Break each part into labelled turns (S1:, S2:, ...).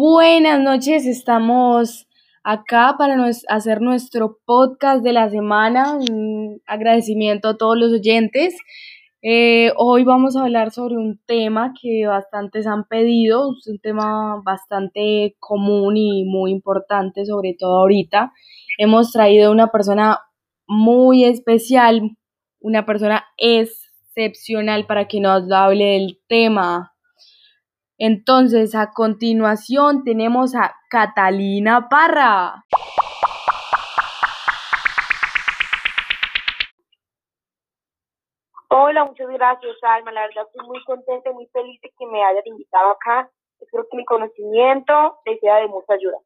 S1: Buenas noches, estamos acá para hacer nuestro podcast de la semana. Un agradecimiento a todos los oyentes. Eh, hoy vamos a hablar sobre un tema que bastantes han pedido, es un tema bastante común y muy importante, sobre todo ahorita. Hemos traído una persona muy especial, una persona excepcional para que nos hable del tema. Entonces, a continuación tenemos a Catalina Parra.
S2: Hola, muchas gracias, Alma. La verdad estoy muy contenta y muy feliz de que me hayas invitado acá. Espero que mi conocimiento te sea de mucha ayuda.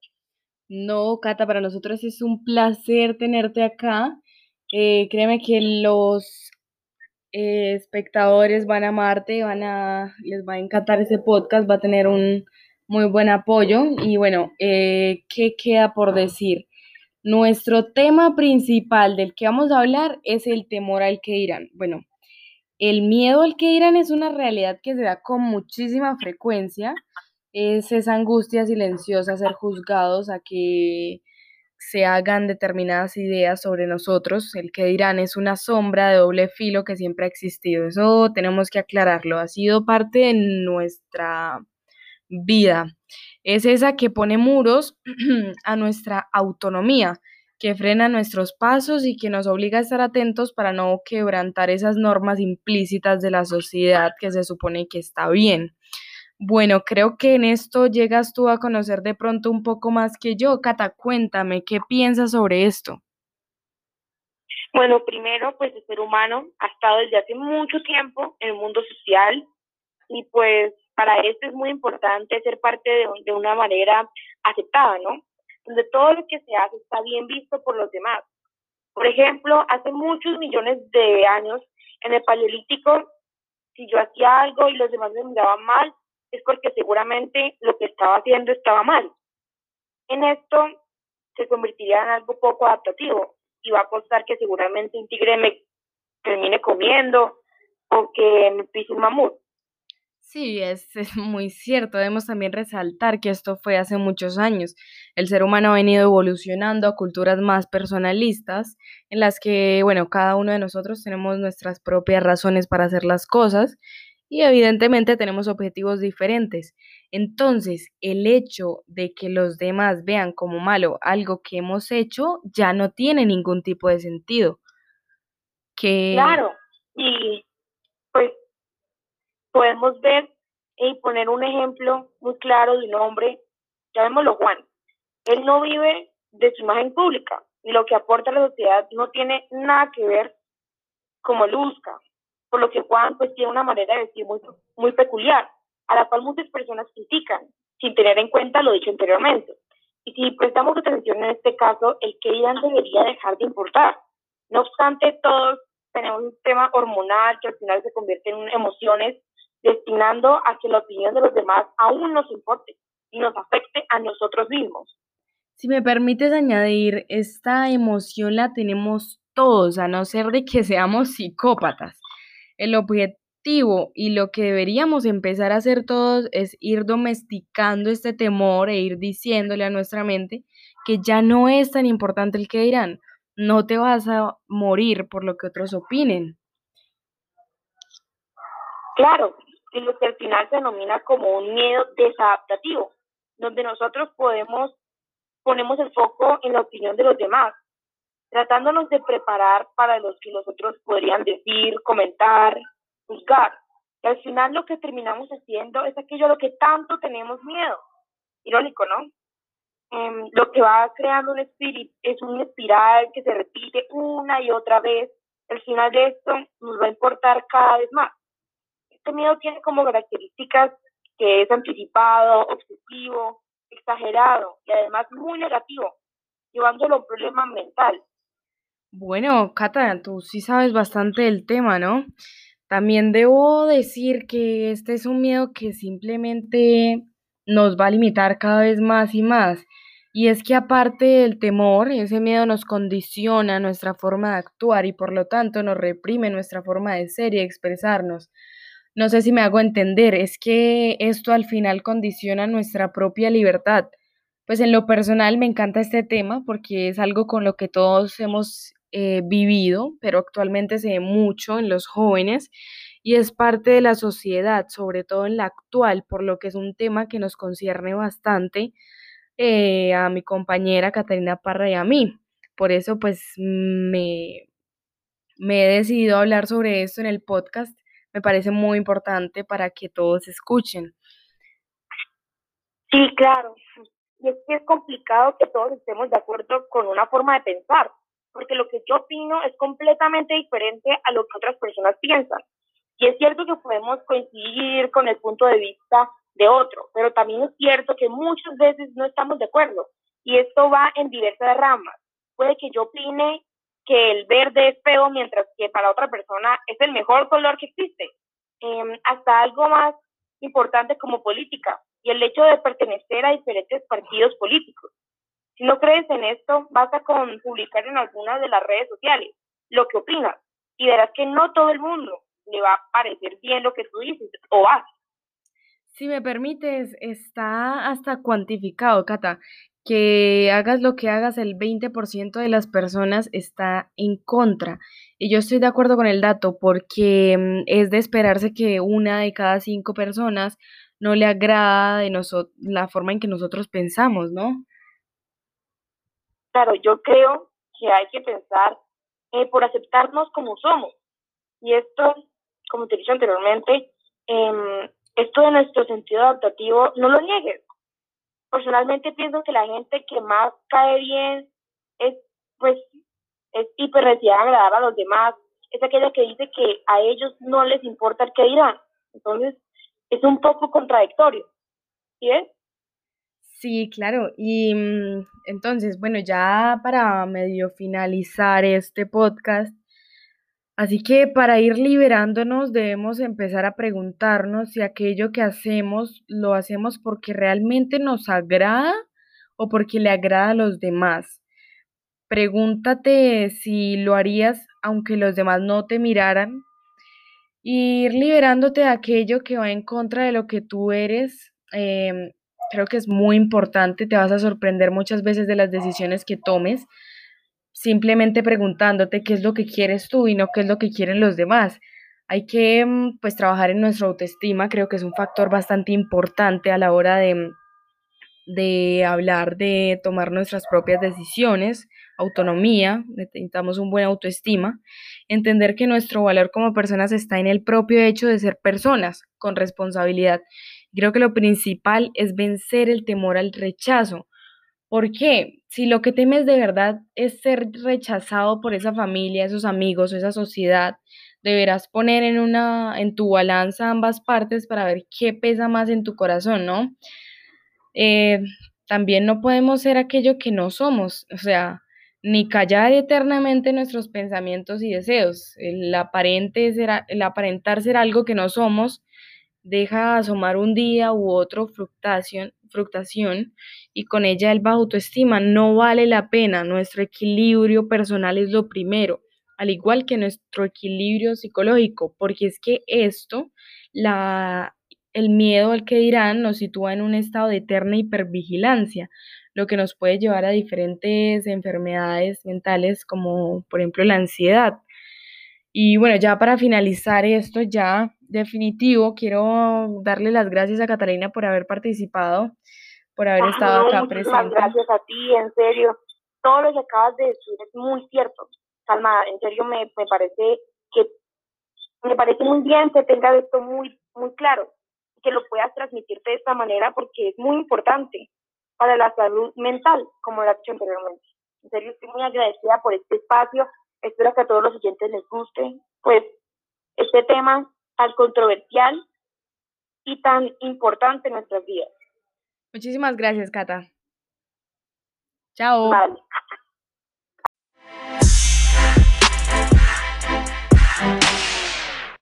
S1: No, Cata, para nosotros es un placer tenerte acá. Eh, créeme que los eh, espectadores van a amarte, van a, les va a encantar ese podcast, va a tener un muy buen apoyo. Y bueno, eh, ¿qué queda por decir? Nuestro tema principal del que vamos a hablar es el temor al que dirán. Bueno, el miedo al que dirán es una realidad que se da con muchísima frecuencia. Es esa angustia silenciosa a ser juzgados, a que se hagan determinadas ideas sobre nosotros. El que dirán es una sombra de doble filo que siempre ha existido. Eso tenemos que aclararlo. Ha sido parte de nuestra vida. Es esa que pone muros a nuestra autonomía, que frena nuestros pasos y que nos obliga a estar atentos para no quebrantar esas normas implícitas de la sociedad que se supone que está bien. Bueno, creo que en esto llegas tú a conocer de pronto un poco más que yo. Cata, cuéntame, ¿qué piensas sobre esto?
S2: Bueno, primero, pues el ser humano ha estado desde hace mucho tiempo en el mundo social y pues para esto es muy importante ser parte de, de una manera aceptada, ¿no? Donde todo lo que se hace está bien visto por los demás. Por ejemplo, hace muchos millones de años en el Paleolítico, si yo hacía algo y los demás me miraban mal, es porque seguramente lo que estaba haciendo estaba mal. En esto se convertiría en algo poco adaptativo y va a costar que seguramente un tigre me termine comiendo o que me pise un mamut.
S1: Sí, es, es, muy cierto. Debemos también resaltar que esto fue hace muchos años. El ser humano ha venido evolucionando a culturas más personalistas, en las que, bueno, cada uno de nosotros tenemos nuestras propias razones para hacer las cosas y evidentemente tenemos objetivos diferentes. Entonces, el hecho de que los demás vean como malo algo que hemos hecho ya no tiene ningún tipo de sentido.
S2: Que... Claro, y pues podemos ver y poner un ejemplo muy claro de un hombre, llamémoslo Juan. Él no vive de su imagen pública y lo que aporta a la sociedad no tiene nada que ver como lo busca por lo que Juan pues tiene una manera de decir muy, muy peculiar, a la cual muchas personas critican, sin tener en cuenta lo dicho anteriormente. Y si prestamos atención en este caso, el que dirán debería dejar de importar. No obstante, todos tenemos un tema hormonal que al final se convierte en emociones, destinando a que la opinión de los demás aún nos importe y nos afecte a nosotros mismos.
S1: Si me permites añadir, esta emoción la tenemos todos, a no ser de que seamos psicópatas. El objetivo y lo que deberíamos empezar a hacer todos es ir domesticando este temor e ir diciéndole a nuestra mente que ya no es tan importante el que dirán. No te vas a morir por lo que otros opinen.
S2: Claro, y lo que al final se denomina como un miedo desadaptativo, donde nosotros podemos ponemos el foco en la opinión de los demás tratándonos de preparar para los que los otros podrían decir, comentar, juzgar. Y al final lo que terminamos haciendo es aquello a lo que tanto tenemos miedo. Irónico, ¿no? Em, lo que va creando un espíritu es un espiral que se repite una y otra vez. Al final de esto nos va a importar cada vez más. Este miedo tiene como características que es anticipado, obsesivo, exagerado y además muy negativo, llevándolo a un problema mental.
S1: Bueno, Cata, tú sí sabes bastante del tema, ¿no? También debo decir que este es un miedo que simplemente nos va a limitar cada vez más y más. Y es que aparte del temor, ese miedo nos condiciona nuestra forma de actuar y por lo tanto nos reprime nuestra forma de ser y expresarnos. No sé si me hago entender, es que esto al final condiciona nuestra propia libertad. Pues en lo personal me encanta este tema porque es algo con lo que todos hemos eh, vivido, pero actualmente se ve mucho en los jóvenes y es parte de la sociedad, sobre todo en la actual, por lo que es un tema que nos concierne bastante eh, a mi compañera Catalina Parra y a mí. Por eso pues me, me he decidido hablar sobre esto en el podcast. Me parece muy importante para que todos escuchen.
S2: Sí, claro. Y es que es complicado que todos estemos de acuerdo con una forma de pensar, porque lo que yo opino es completamente diferente a lo que otras personas piensan. Y es cierto que podemos coincidir con el punto de vista de otro, pero también es cierto que muchas veces no estamos de acuerdo. Y esto va en diversas ramas. Puede que yo opine que el verde es feo, mientras que para otra persona es el mejor color que existe. Em, hasta algo más importante como política y el hecho de pertenecer a diferentes partidos políticos. Si no crees en esto, basta con publicar en alguna de las redes sociales lo que opinas y verás que no todo el mundo le va a parecer bien lo que tú dices o haces.
S1: Si me permites, está hasta cuantificado, Cata, que hagas lo que hagas, el 20% de las personas está en contra. Y yo estoy de acuerdo con el dato porque mm, es de esperarse que una de cada cinco personas no le agrada de la forma en que nosotros pensamos, ¿no?
S2: Claro, yo creo que hay que pensar eh, por aceptarnos como somos. Y esto, como te dicho anteriormente, eh, esto de nuestro sentido adaptativo, no lo niegues personalmente pienso que la gente que más cae bien es, pues, es hiper agradar a los demás, es aquella que dice que a ellos no les importa el que dirán. Entonces, es un poco contradictorio. ¿Sí es?
S1: Sí, claro. Y mm, entonces, bueno, ya para medio finalizar este podcast, Así que para ir liberándonos debemos empezar a preguntarnos si aquello que hacemos lo hacemos porque realmente nos agrada o porque le agrada a los demás. Pregúntate si lo harías aunque los demás no te miraran. Ir liberándote de aquello que va en contra de lo que tú eres, em, creo que es muy importante. Te vas a sorprender muchas veces de las decisiones que tomes simplemente preguntándote qué es lo que quieres tú y no qué es lo que quieren los demás. Hay que mm, pues trabajar en nuestra autoestima, creo que es un factor bastante importante a la hora de, de hablar de tomar nuestras propias decisiones, autonomía, necesitamos un buen autoestima, entender que nuestro valor como personas está en el propio hecho de ser personas con responsabilidad. Creo que lo principal es vencer el temor al rechazo. ¿Por qué? Si lo que temes de verdad es ser rechazado por esa familia, esos amigos esa sociedad, deberás poner en una en tu balanza ambas partes para ver qué pesa más en tu corazón, ¿no? Eh, también no podemos ser aquello que no somos, o sea, ni callar eternamente nuestros pensamientos y deseos. El, aparente el aparentar ser algo que no somos deja asomar un día u otro fructación, fructación y con ella el bajo autoestima. No vale la pena, nuestro equilibrio personal es lo primero, al igual que nuestro equilibrio psicológico, porque es que esto, la, el miedo al que dirán, nos sitúa en un estado de eterna hipervigilancia, lo que nos puede llevar a diferentes enfermedades mentales como por ejemplo la ansiedad. Y bueno, ya para finalizar esto, ya definitivo, quiero darle las gracias a Catalina por haber participado por haber estado acá presente.
S2: Gracias a ti, en serio. Todo lo que acabas de decir es muy cierto. Salma, en serio me, me parece que me parece muy bien que tengas esto muy, muy claro, que lo puedas transmitir de esta manera porque es muy importante para la salud mental, como lo he dicho anteriormente. En serio, estoy muy agradecida por este espacio. Espero que a todos los oyentes les guste, pues, este tema tan controversial y tan importante en nuestras vidas.
S1: Muchísimas gracias, Cata. Chao.
S2: Vale.